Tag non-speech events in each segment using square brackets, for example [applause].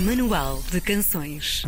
Manual de Canções.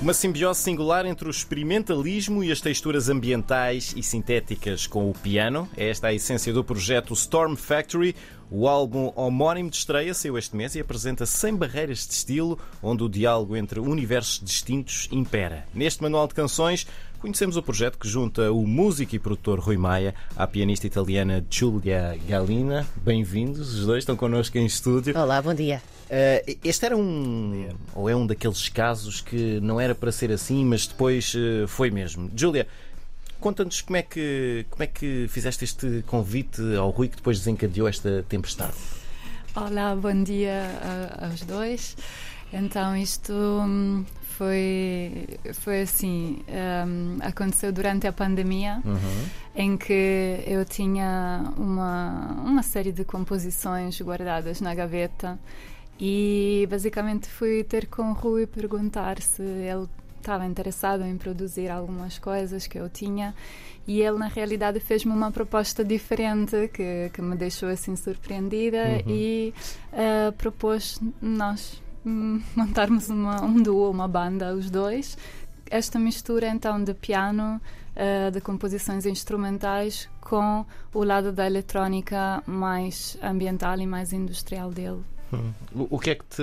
Uma simbiose singular entre o experimentalismo e as texturas ambientais e sintéticas com o piano. É esta a essência do projeto Storm Factory. O álbum homónimo de estreia saiu este mês e apresenta 100 barreiras de estilo, onde o diálogo entre universos distintos impera. Neste manual de canções, conhecemos o projeto que junta o músico e produtor Rui Maia à pianista italiana Giulia Galina. Bem-vindos, os dois estão connosco em estúdio. Olá, bom dia. Uh, este era um. ou é um daqueles casos que não era para ser assim, mas depois uh, foi mesmo. Júlia, conta-nos como, é que, como é que fizeste este convite ao Rui que depois desencadeou esta tempestade. Olá, bom dia aos dois. Então, isto hum, foi, foi assim: um, aconteceu durante a pandemia, uhum. em que eu tinha uma, uma série de composições guardadas na gaveta e basicamente fui ter com o Rui perguntar se ele estava interessado em produzir algumas coisas que eu tinha e ele na realidade fez-me uma proposta diferente que, que me deixou assim surpreendida uhum. e uh, propôs nós [laughs] montarmos uma, um duo, uma banda, os dois. Esta mistura então de piano, uh, de composições instrumentais com o lado da eletrónica mais ambiental e mais industrial dele. Hum. O, o, que é que te,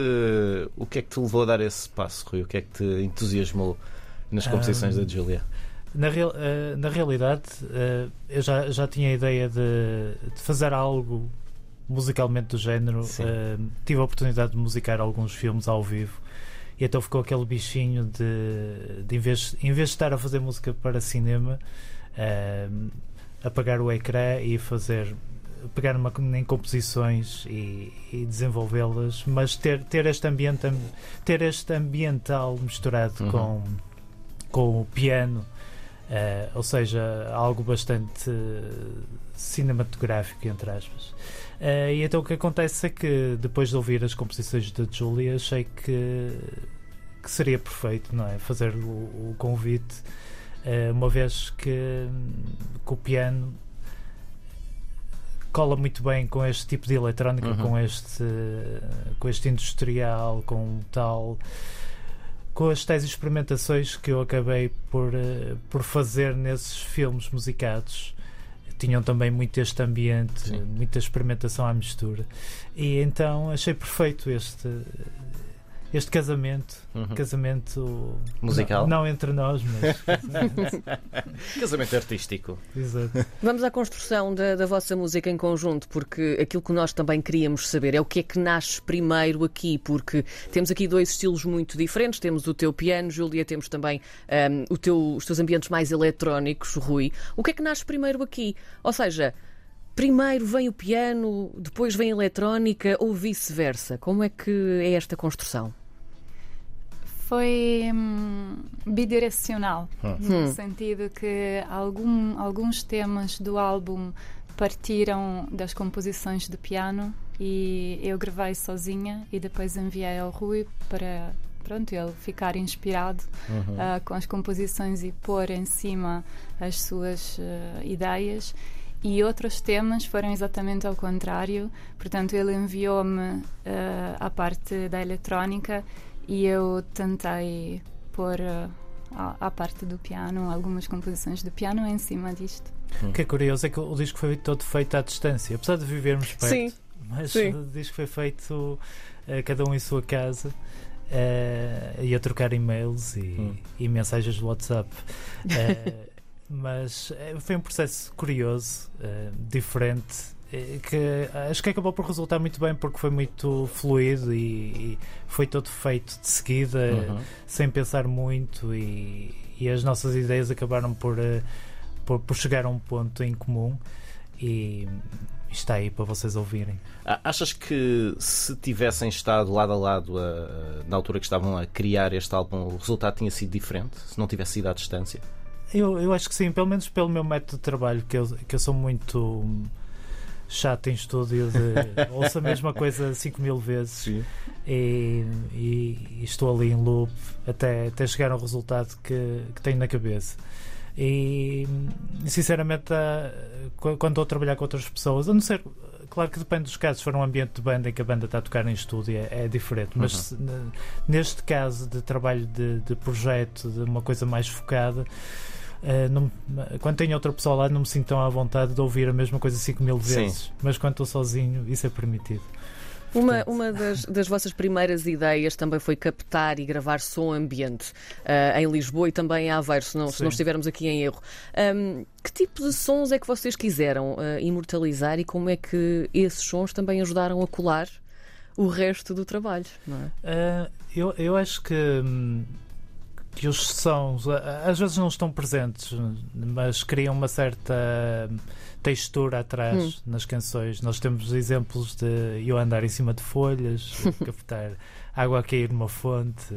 o que é que te levou a dar esse passo, Rui? O que é que te entusiasmou nas composições um, da Julia? Na, real, uh, na realidade, uh, eu já, já tinha a ideia de, de fazer algo musicalmente do género. Uh, tive a oportunidade de musicar alguns filmes ao vivo e então ficou aquele bichinho de, de em, vez, em vez de estar a fazer música para cinema, apagar o ecrã e fazer pegar uma, em composições e, e desenvolvê-las, mas ter, ter, este ambiente, ter este ambiental misturado uhum. com, com o piano, uh, ou seja, algo bastante cinematográfico, entre aspas. Uh, e então o que acontece é que depois de ouvir as composições da Julia, achei que, que seria perfeito não é? fazer o, o convite, uh, uma vez que, que o piano cola muito bem com este tipo de eletrónica, uhum. com este com este industrial, com tal com as tais experimentações que eu acabei por, uh, por fazer nesses filmes musicados tinham também muito este ambiente, Sim. muita experimentação à mistura. E então achei perfeito este este casamento, uhum. casamento musical, não, não, entre nós, mas [laughs] casamento artístico. Exato. Vamos à construção da, da, vossa música em conjunto, porque aquilo que nós também queríamos saber é o que é que nasce primeiro aqui, porque temos aqui dois estilos muito diferentes. Temos o teu piano, Júlia, temos também um, o teu, os teus ambientes mais eletrónicos, Rui. O que é que nasce primeiro aqui? Ou seja, primeiro vem o piano, depois vem a eletrónica ou vice-versa? Como é que é esta construção? Foi hum, bidirecional, hum. no hum. sentido que algum, alguns temas do álbum partiram das composições de piano e eu gravei sozinha e depois enviei ao Rui para pronto ele ficar inspirado uhum. uh, com as composições e pôr em cima as suas uh, ideias e outros temas foram exatamente ao contrário portanto ele enviou-me uh, a parte da eletrónica e eu tentei pôr uh, à parte do piano algumas composições de piano em cima disto. O que é curioso é que o disco foi todo feito à distância, apesar de vivermos perto, Sim. mas Sim. o disco foi feito uh, cada um em sua casa. Uh, e a trocar e-mails e, hum. e mensagens do WhatsApp. Uh, [laughs] mas foi um processo curioso, uh, diferente eh, que acho que acabou por resultar muito bem porque foi muito fluido e, e foi todo feito de seguida, uhum. sem pensar muito, e, e, as nossas ideias acabaram por, eh, por, por, chegar a um ponto em comum. E está aí para vocês ouvirem. Achas que se tivessem estado lado a lado a, na altura que estavam a criar este álbum, o resultado tinha sido diferente? Se não tivesse sido à distância? Eu, eu acho que sim, pelo menos pelo meu método de trabalho, que eu, que eu sou muito chato em estúdio de [laughs] ouço a mesma coisa 5 mil vezes e, e, estou ali em loop até, até chegar ao resultado que, que tenho na cabeça. E sinceramente, quando estou a trabalhar com outras pessoas, a não ser claro que depende dos casos. Se for um ambiente de banda em que a banda está a tocar em estúdio, é, é diferente. Mas se, n- neste caso de trabalho de, de projeto, de uma coisa mais focada, eh, não- quando tenho outra pessoa lá, não me sinto tão à vontade de ouvir a mesma coisa 5 mil Sim. vezes. Mas quando estou sozinho, isso é permitido. Uma, uma das, das vossas primeiras ideias também foi captar e gravar som ambiente ah, em Lisboa e também em Aveiro, se não, se Sim. não estivermos aqui em erro. Ahm, que tipo de sons é que vocês quiseram ah, imortalizar e como é que esses sons também ajudaram a colar o resto do trabalho? Não é? Ah, eu, eu acho que, hum, que os sons às vezes não estão presentes, mas criam uma certa hum, textura atrás nas canções. Nós temos exemplos de eu andar em cima de folhas, [laughs] captar água a cair numa fonte.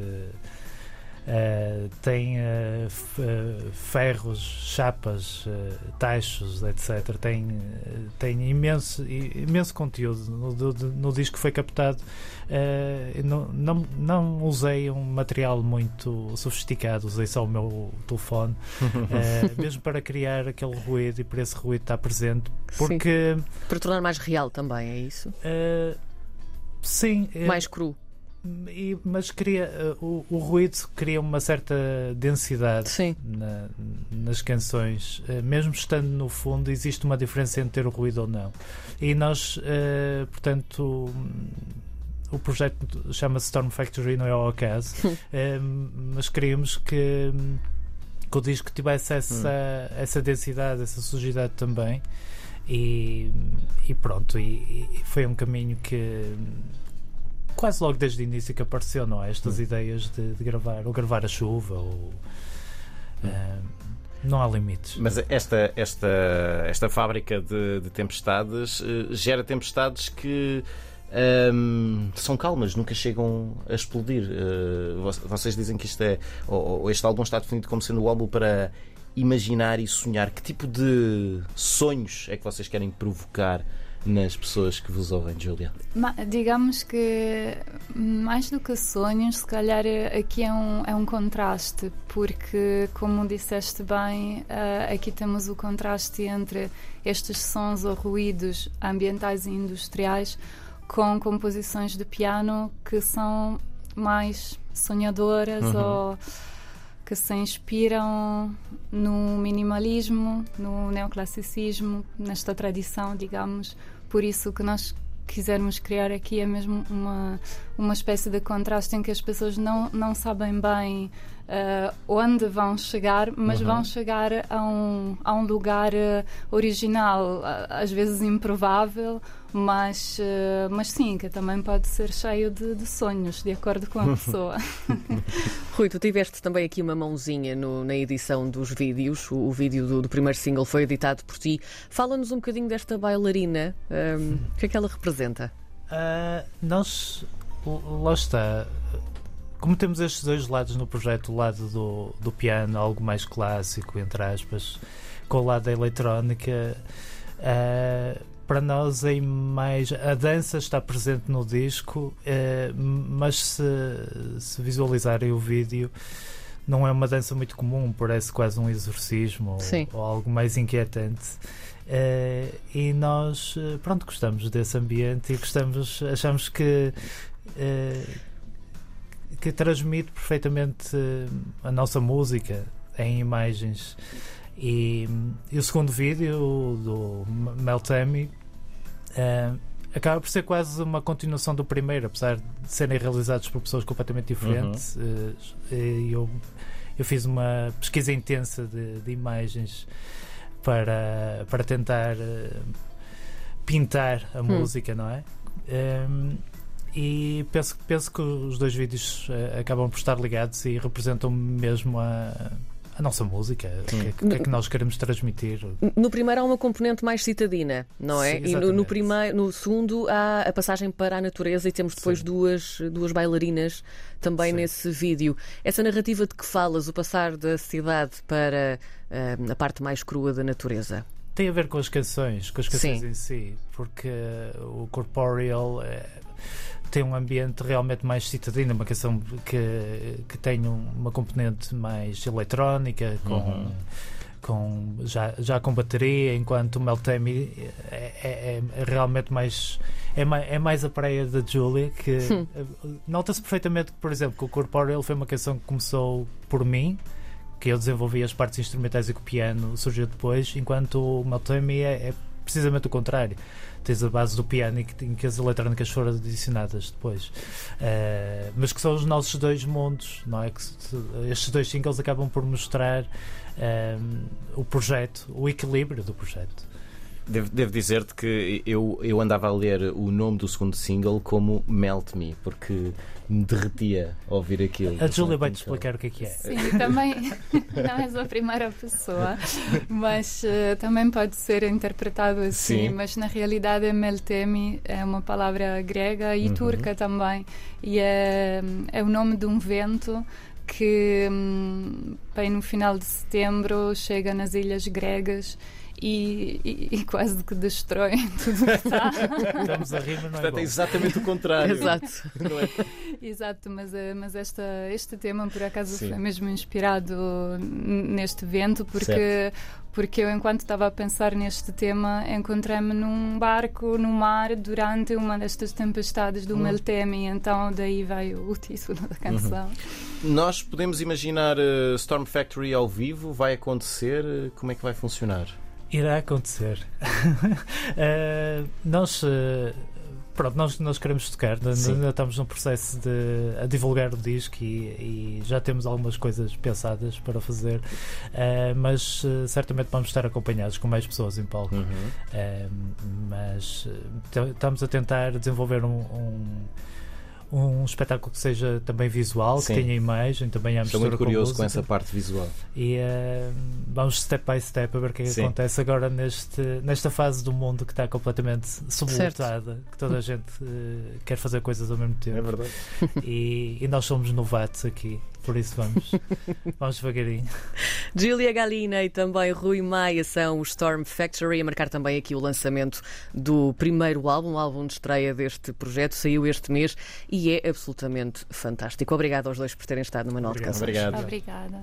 Ah, tem ah, ferros, chapas, ah, tachos, etc. Tem, tem imenso, imenso conteúdo no, do- no disco que foi captado. Não, não, não usei um material muito sofisticado, usei só o meu telefone, [laughs] mesmo para criar aquele ruído e para esse ruído estar presente, porque Para tornar mais real também, é isso? sim, Mais cru. E- mas cria, ah, o, o ruído cria uma certa densidade Sim. na- nas canções, eh, mesmo estando no fundo, existe uma diferença entre ter o ruído ou não. E nós, eh, portanto, hum, o projeto chama-se Storm Factory, não é ao acaso, [laughs] eh, mas queríamos que, hum, que o disco tivesse essa, essa densidade, essa sujidade também. E, e pronto, e, e foi um caminho que hum, quase logo desde o início que apareceu, não é? Estas ideias de, de gravar, ou gravar a chuva, ou eh, não há limites. Mas esta, esta, esta fábrica de, de tempestades eh, gera tempestades que ahm, são calmas, nunca chegam a explodir. Vo- vocês dizem que isto é. Ou, ou este álbum está definido como sendo o álbum para imaginar e sonhar. Que tipo de sonhos é que vocês querem provocar nas pessoas que vos ouvem, Júlia? Digamos que mais do que sonhos, se calhar eh, aqui é um, é um contraste, porque, como disseste bem, eh, aqui temos o contraste entre estes sons ou ruídos ambientais e industriais com composições de piano que são mais sonhadoras Uhum. ou que se inspiram no minimalismo, no neoclassicismo, nesta tradição, digamos. Por isso que nós quisermos criar aqui é mesmo uma, uma espécie de contraste em que as pessoas não, não sabem bem eh, onde vão chegar, mas Uhum. vão chegar a um, a um lugar eh, original, às vezes improvável, mas, eh, mas sim, que também pode ser cheio de, de sonhos, de acordo com a [laughs] pessoa. [laughs] Rui, tu tiveste também aqui uma mãozinha no- na edição dos vídeos. O, o vídeo do, do primeiro single foi editado por ti. Fala-nos um bocadinho desta bailarina. ahm, o que é que ela representa? Ah, nós, lá está. Como temos estes dois lados no projeto, o lado do, do piano, algo mais clássico, entre aspas, com o lado da eletrónica, ah, para nós é mais. A dança está presente no disco, ah, mas se, se visualizarem o vídeo, não é uma dança muito comum, parece quase um exorcismo ou- ou algo mais inquietante. Eh, e nós, pronto, gostamos desse ambiente e gostamos, achamos que eh, que transmite perfeitamente eh, a nossa música em imagens. E, e o segundo vídeo, do Meltemi, eh, acaba por ser quase uma continuação do primeiro, apesar de serem realizados por pessoas completamente diferentes. Eh, e eu, eu fiz uma pesquisa intensa de, de imagens para, para tentar eh, pintar a música, não é? Em, e penso, penso que os dois vídeos eh, acabam por estar ligados e representam mesmo a, a nossa música, o que, é que- é que nós queremos transmitir. No primeiro há uma componente mais citadina, não é? Sim, e no, no, primeiro, no segundo há a passagem para a natureza e temos depois Sim. duas, duas bailarinas também Sim. nesse vídeo. Essa narrativa de que falas, o passar da cidade para ah, a parte mais crua da natureza. Tem a ver com as canções, com as canções em si, porque o Corporeal eh, tem um ambiente realmente mais citadino, uma canção que, que tem um- uma componente mais eletrónica, com, Uhum. com, já, já com bateria, enquanto o Meltemi é, é, é realmente mais é mais, é mais a praia da Julia que nota-se perfeitamente que, por exemplo, que o Corporeal foi uma canção que começou por mim que eu desenvolvi as partes instrumentais e que o piano surgiu depois, enquanto o Meltemi é, é precisamente o contrário. Tens a base do piano em que, as eletrónicas foram adicionadas depois. Uh, mas que são os nossos dois mundos, não é? Que estes dois singles acabam por mostrar uh, o projeto, o equilíbrio do projeto. Devo, devo dizer-te que eu, eu andava a ler o nome do segundo single como Melt Me, porque me derretia ao ouvir aquilo. A Júlia vai-te explicar o que é que é. Sim, também [laughs] não és a primeira pessoa, mas uh, também pode ser interpretado assim. Sim. Mas na realidade, Meltemi é uma palavra grega e uhum. turca também, e é, é o nome de um vento que, hum, bem no final de setembro, chega nas ilhas gregas e, e, e, quase que destroem [laughs] tudo o que está. Estamos a rir, mas não é Portanto, é exatamente o contrário. Exato. [laughs] É? Exato, mas, eh, mas esta, este tema, por acaso, Sim. foi mesmo inspirado neste evento, porque, porque eu, enquanto estava a pensar neste tema, encontrei-me num barco no mar durante uma destas tempestades do uhum. Meltemi, então daí veio o título da canção. Uhum. Nós podemos imaginar uh, Storm Factory ao vivo? Vai acontecer? Como é que vai funcionar? Irá acontecer. uh, [laughs] nós. Uh, pronto, nós, nós queremos tocar, ainda estamos num processo de a divulgar o disco e, e já temos algumas coisas pensadas para fazer, uh, mas uh, certamente vamos estar acompanhados com mais pessoas em palco. Uhum. Uh, mas estamos a tentar desenvolver um, um um espetáculo que seja também visual, Sim. que tenha imagem, também há Estou muito curioso com, com, essa parte visual. E uh, vamos step by step a ver o que é que acontece agora neste, nesta fase do mundo que está completamente subvoltada, que toda a gente uh, quer fazer coisas ao mesmo tempo. É verdade. E, e nós somos novatos aqui. Por isso vamos, [laughs] vamos devagarinho. Julia Galina e também Rui Maia são o Storm Factory, a marcar também aqui o lançamento do primeiro álbum, o álbum de estreia deste projeto, saiu este mês e é absolutamente fantástico. Obrigado aos dois por terem estado no Manual Obrigado. de Canções. Obrigado. Obrigada.